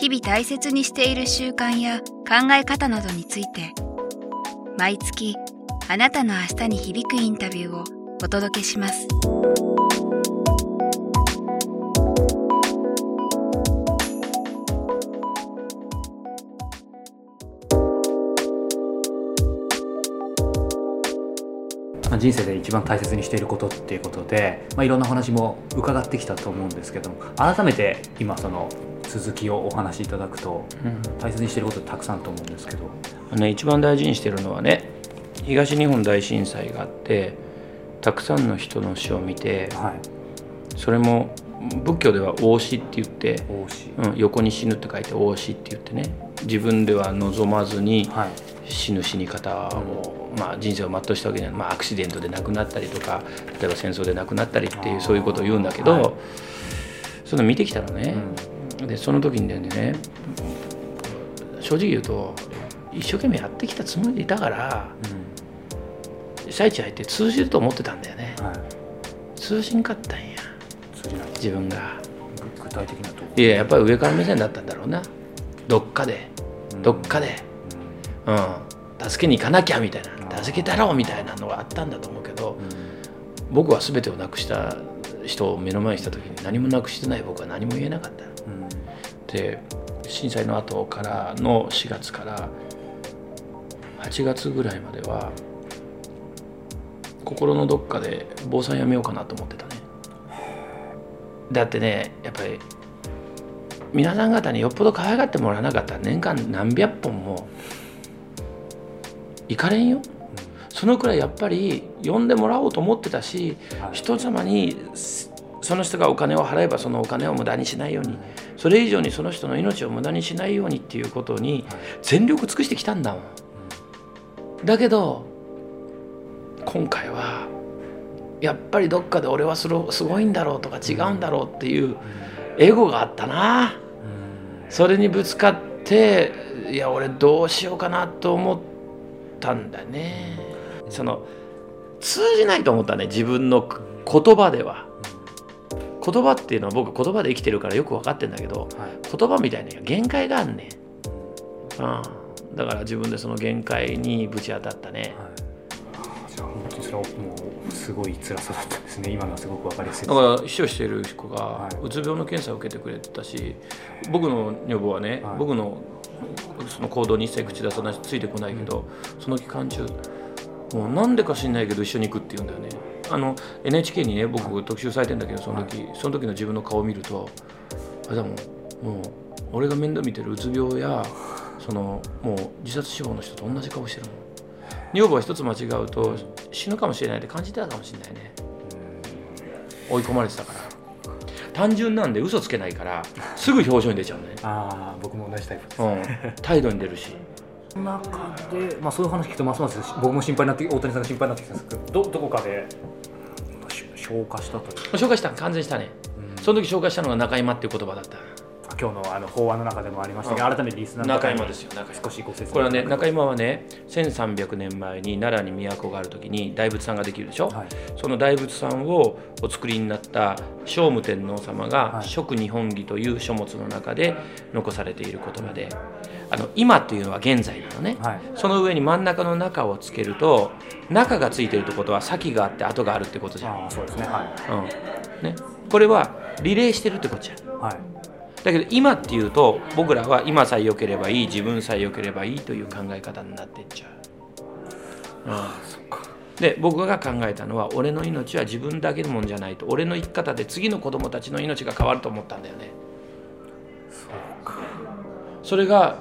日々大切にしている習慣や考え方などについて毎月あなたの明日に響くインタビューをお届けします。人生で一番大切にしていることっていうことで、まあ、いろんな話も伺ってきたと思うんですけども改めて今その続きをお話しいただくと大切にしていることたくさんと思うんですけど、ね、一番大事にしてるのはね東日本大震災があってたくさんの人の死を見てはい、それも仏教では「大死」って言って、うん、横に死ぬって書いて「大死」って言ってね自分では望まずにはい。死ぬ死に方を、まあ、人生を全うしたわけじゃない、まあ、アクシデントで亡くなったりとか例えば戦争で亡くなったりっていうそういうことを言うんだけど、はい。そういうの見てきたのね、でその時にね正直言うと一生懸命やってきたつもりでいたから被災地入って通じると思ってたんだよね。うんはい、通じんかったんや。自分が。具具体的なとこ。いややっぱり上から目線だったんだろうな。どっかで。うん。どっかで、うん、助けに行かなきゃみたいな。助けたろうみたいなのがあったんだと思うけど僕は全てをなくした人を目の前にした時に何もなくしてない僕は何も言えなかったうんうんで震災の後からの4月から8月ぐらいまでは心のどっかで坊さんやめようかなと思ってたね。だってねやっぱり皆さん方によっぽど可愛がってもらわなかったら年間何百本も行かれんよ。そのくらいやっぱり呼んでもらおうと思ってたしはい。人様にすその人がお金を払えばそのお金を無駄にしないようにそれ以上にその人の命を無駄にしないようにっていうことに全力尽くしてきたんだもん。だけど今回はやっぱりどっかで俺はすごいんだろうとか違うんだろうっていうエゴがあったな。それにぶつかっていや俺どうしようかなと思ったんだね。その通じないと思ったね自分の言葉では言葉っていうのは僕言葉で生きてるからよく分かってんだけどはい。言葉みたいには限界があんねん、うん、だから自分でその限界にぶち当たったね。はい。じゃあ本当にそれはもうすごい辛さだったんですね。今のはすごくわかりやすいだから秘書してる子がはい。うつ病の検査を受けてくれてたし僕の女房はね、はい。僕のその行動に一切口出さないしついてこないけど、その期間中もうなんでか知んないけど一緒に行くって言うんだよねあの NHK にね僕特集されてんだけどその時、その時の自分の顔を見るとあれだもんもう俺が面倒見てるうつ病やそのもう自殺志望の人と同じ顔してるもん女房は一つ間違うと死ぬかもしれないって感じてたかもしれないね。追い込まれてたから。単純なんで嘘つけないからすぐ表情に出ちゃうね、ああ僕も同じタイプです、うん、態度に出るし中で、まあ、そういう話聞くとますます僕も心配になって大谷さんが心配になってきたんですけどどどこかでし消化したという。か、紹介した完全にしたね。うん。その時紹介したのが中山っていう言葉だった。今日のあの法案の中でもありましたが、うん改めてリスナーの中山ですよ中山少しご説明。これはね中山はね1300年前に奈良に都がある時に大仏さんができるでしょ、はい。その大仏さんをお作りになった聖武天皇様が「はい。食日本義」という書物の中で残されている言葉であの今っていうのは現在なのね、はい。その上に真ん中の中をつけると中がついてるってことは先があって後があるってことじゃん、ああそうですね。はうん。ね、これはリレーしてるってことじゃん。いはい。だけど今っていうと僕らは今さえ良ければいい自分さえ良ければいいという考え方になっていっちゃう、うん、で僕が考えたのは俺の命は自分だけのもんじゃないと俺の生き方で次の子供たちの命が変わると思ったんだよね。それが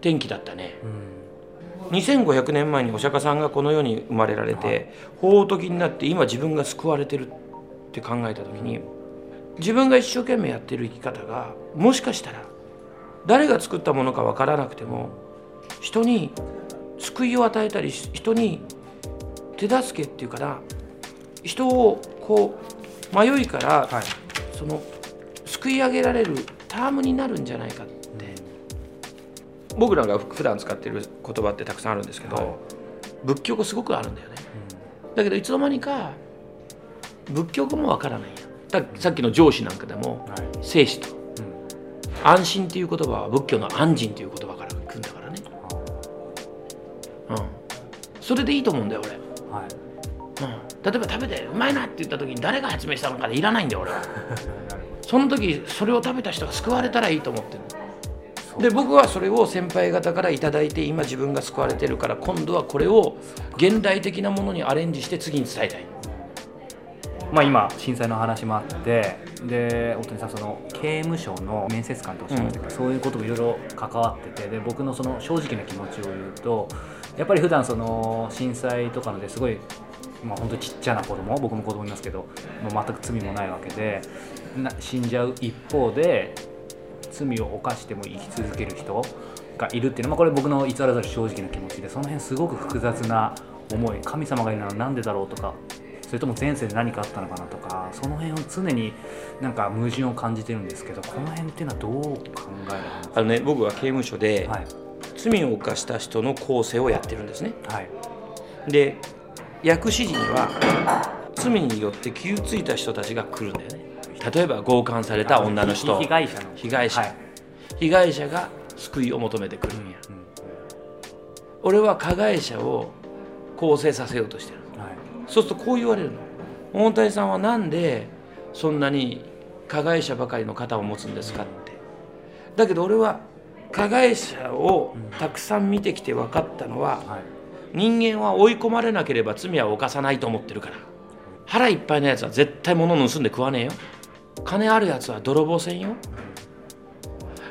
転機だったね。うん。2500年前にお釈迦さんがこの世に生まれられて法時になって今自分が救われてるって考えた時に自分が一生懸命やってる生き方がもしかしたら誰が作ったものか分からなくても人に救いを与えたり人に手助けっていうかな人をこう迷いから、はい、その救い上げられるタームになるんじゃないかって、うん、僕らが普段使ってる言葉ってたくさんあるんですけど、はい、仏教語すごくあるんだよね、うん、だけどいつの間にか仏教語もわからないやさっきの上司なんかでも、はい、生死と、うん、安心っていう言葉は仏教の安心という言葉から来るんだからね、うん、それでいいと思うんだよ俺、はい。うん、例えば食べてうまいなって言った時に誰が発明したのかでいらないんだよ俺は。その時それを食べた人が救われたらいいと思ってるで僕はそれを先輩方から頂いて今自分が救われてるから今度はこれを現代的なものにアレンジして次に伝えたい。まあ、今震災の話もあってで大谷さんその刑務所の面接官とおっしゃいましたけど、うん、そういうこともいろいろ関わっててで僕のその正直な気持ちを言うとやっぱり普段その震災とかのですごいまあ、本当ちっちゃな子供僕も子供いますけどもう全く罪もないわけでな死んじゃう一方で罪を犯しても生き続ける人がいるっていうのは、まあ、これ僕の偽らざる正直な気持ちでその辺すごく複雑な思い神様がいるのは何でだろうとかそれとも前世で何かあったのかなとかその辺を常になんか矛盾を感じてるんですけどこの辺っていうのはどう考えられますかあの、ね、僕は刑務所で、はい、罪を犯した人の構成をやってるんですね。はい、で薬師寺には罪によって傷ついた人たちが来るんだよね。例えば強姦された女の人。被害者の。被害者、はい、被害者が救いを求めてくるんや、うん。うん、俺は加害者を更生させようとしてる、はい、そうするとこう言われるの。大谷さんは何でそんなに加害者ばかりの肩を持つんですかって。だけど俺は加害者をたくさん見てきて分かったのは、はい、人間は追い込まれなければ罪は犯さないと思ってるから。腹いっぱいのやつは絶対物盗んで食わねえよ金あるやつは泥棒せんよ。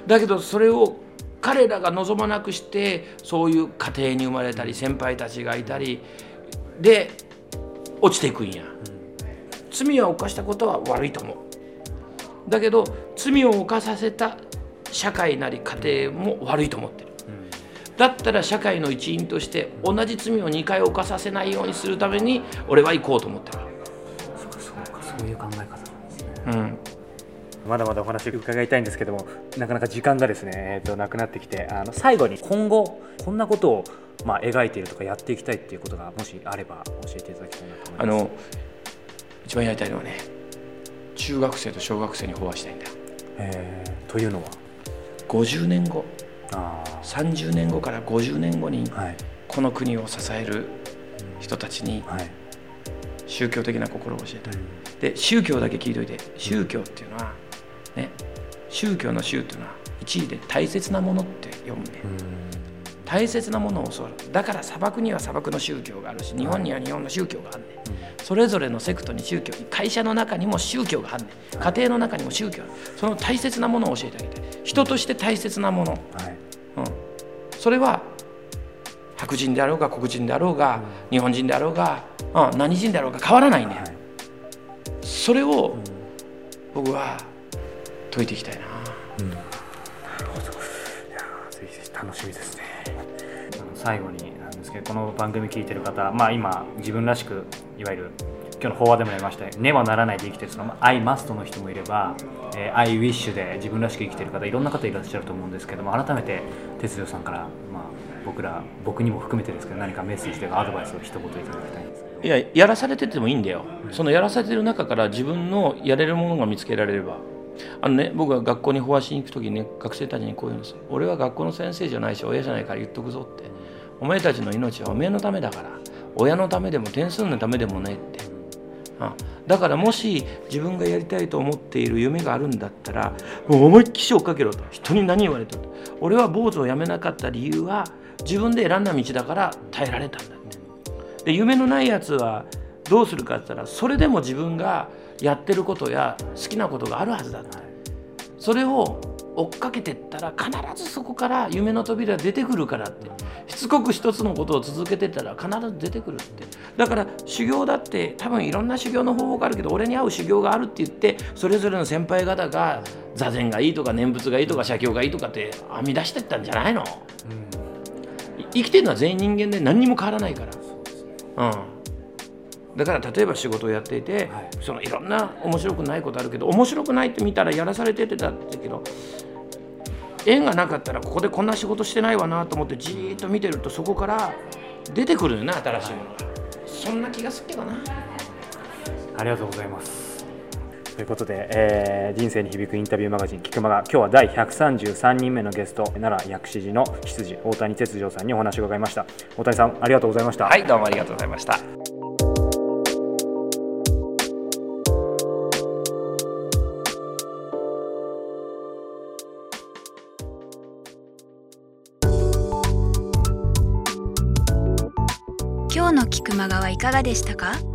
だけどそれを彼らが望まなくしてそういう家庭に生まれたり先輩たちがいたりで落ちていくんや。罪を犯したことは悪いと思う。だけど罪を犯させた社会なり家庭も悪いと思ってる。だったら社会の一員として同じ罪を2回犯させないようにするために俺は行こうと思ってる。そうかそうかそういう考え方。なんですね、うん。まだまだお話伺いたいんですけどもなかなか時間がですね、えー、となくなってきてあの最後に今後こんなことをまあ描いているとかやっていきたいっていうことがもしあれば教えていただきたいなと思います。あの一番やりたいのはね中学生と小学生に飽和したいんだえー、というのは？50年後。あ30年後から50年後にこの国を支える人たちに宗教的な心を教えたい、で宗教だけ聞いといて。宗教っていうのはね、宗教の宗というのは一位で大切なものって読むね、大切なものを教わる。だから砂漠には砂漠の宗教があるし日本には日本の宗教があるね、それぞれのセクトに宗教会社の中にも宗教があるね家庭の中にも宗教その大切なものを教えてあげたい人として大切なもの、はい。うん、それは白人であろうが黒人であろうが、日本人であろうが、うん、何人であろうが変わらないね、はい、それを僕は解いていきたいな、うん、なるほど。いやぜひぜひ楽しみですね。最後になんですけどこの番組聞いてる方まあ今自分らしくいわゆる今日の法話でもやりましたねはならないで生きてるその「I must」の人もいれば「えー、I wish」で自分らしく生きてる方いろんな方いらっしゃると思うんですけども改めて哲代さんから、まあ、僕ら僕にも含めてですけど何かメッセージとかアドバイスを一言いただきたいんですいややらされててもいいんだよ、そのやらされてる中から自分のやれるものが見つけられれば。あのね僕が学校に飽和しに行く時にね学生たちにこう言うんです俺は学校の先生じゃないし親じゃないから言っとくぞって。お前たちの命はお前のためだから。親のためでも点数のためでもねって。あだからもし自分がやりたいと思っている夢があるんだったらもう思いっきし追っかけろと。人に何言われてると。俺は坊主をやめなかった理由は自分で選んだ道だから耐えられたんだ。で夢のないやつはどうするかって言ったらそれでも自分がやってることや好きなことがあるはずだそれを追っかけてったら必ずそこから夢の扉出てくるからって。しつこく一つのことを続けてったら必ず出てくるって。だから修行だって多分いろんな修行の方法があるけど俺に合う修行があるって言ってそれぞれの先輩方が座禅がいいとか念仏がいいとか写経がいいとかって編み出してったんじゃないの、うん、生きてるのは全員人間で何にも変わらないから、うん。だから例えば仕事をやっていて、はい、そのいろんな面白くないことあるけど面白くないって見たらやらされててたってけど縁がなかったらここでこんな仕事してないわなと思ってじーっと見てるとそこから出てくるよね新しいものが、はい、そんな気がするけどな。ありがとうございますということで、えー、人生に響くインタビューマガジン「菊間が今日は第133人目のゲスト奈良薬師寺の執事大谷哲丈さんにお話を伺いました。大谷さんありがとうございました。はいどうもありがとうございました。今日の菊間川いかがでしたか？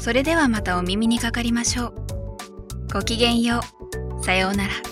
それではまたお耳にかかりましょう。ごきげんよう。さようなら。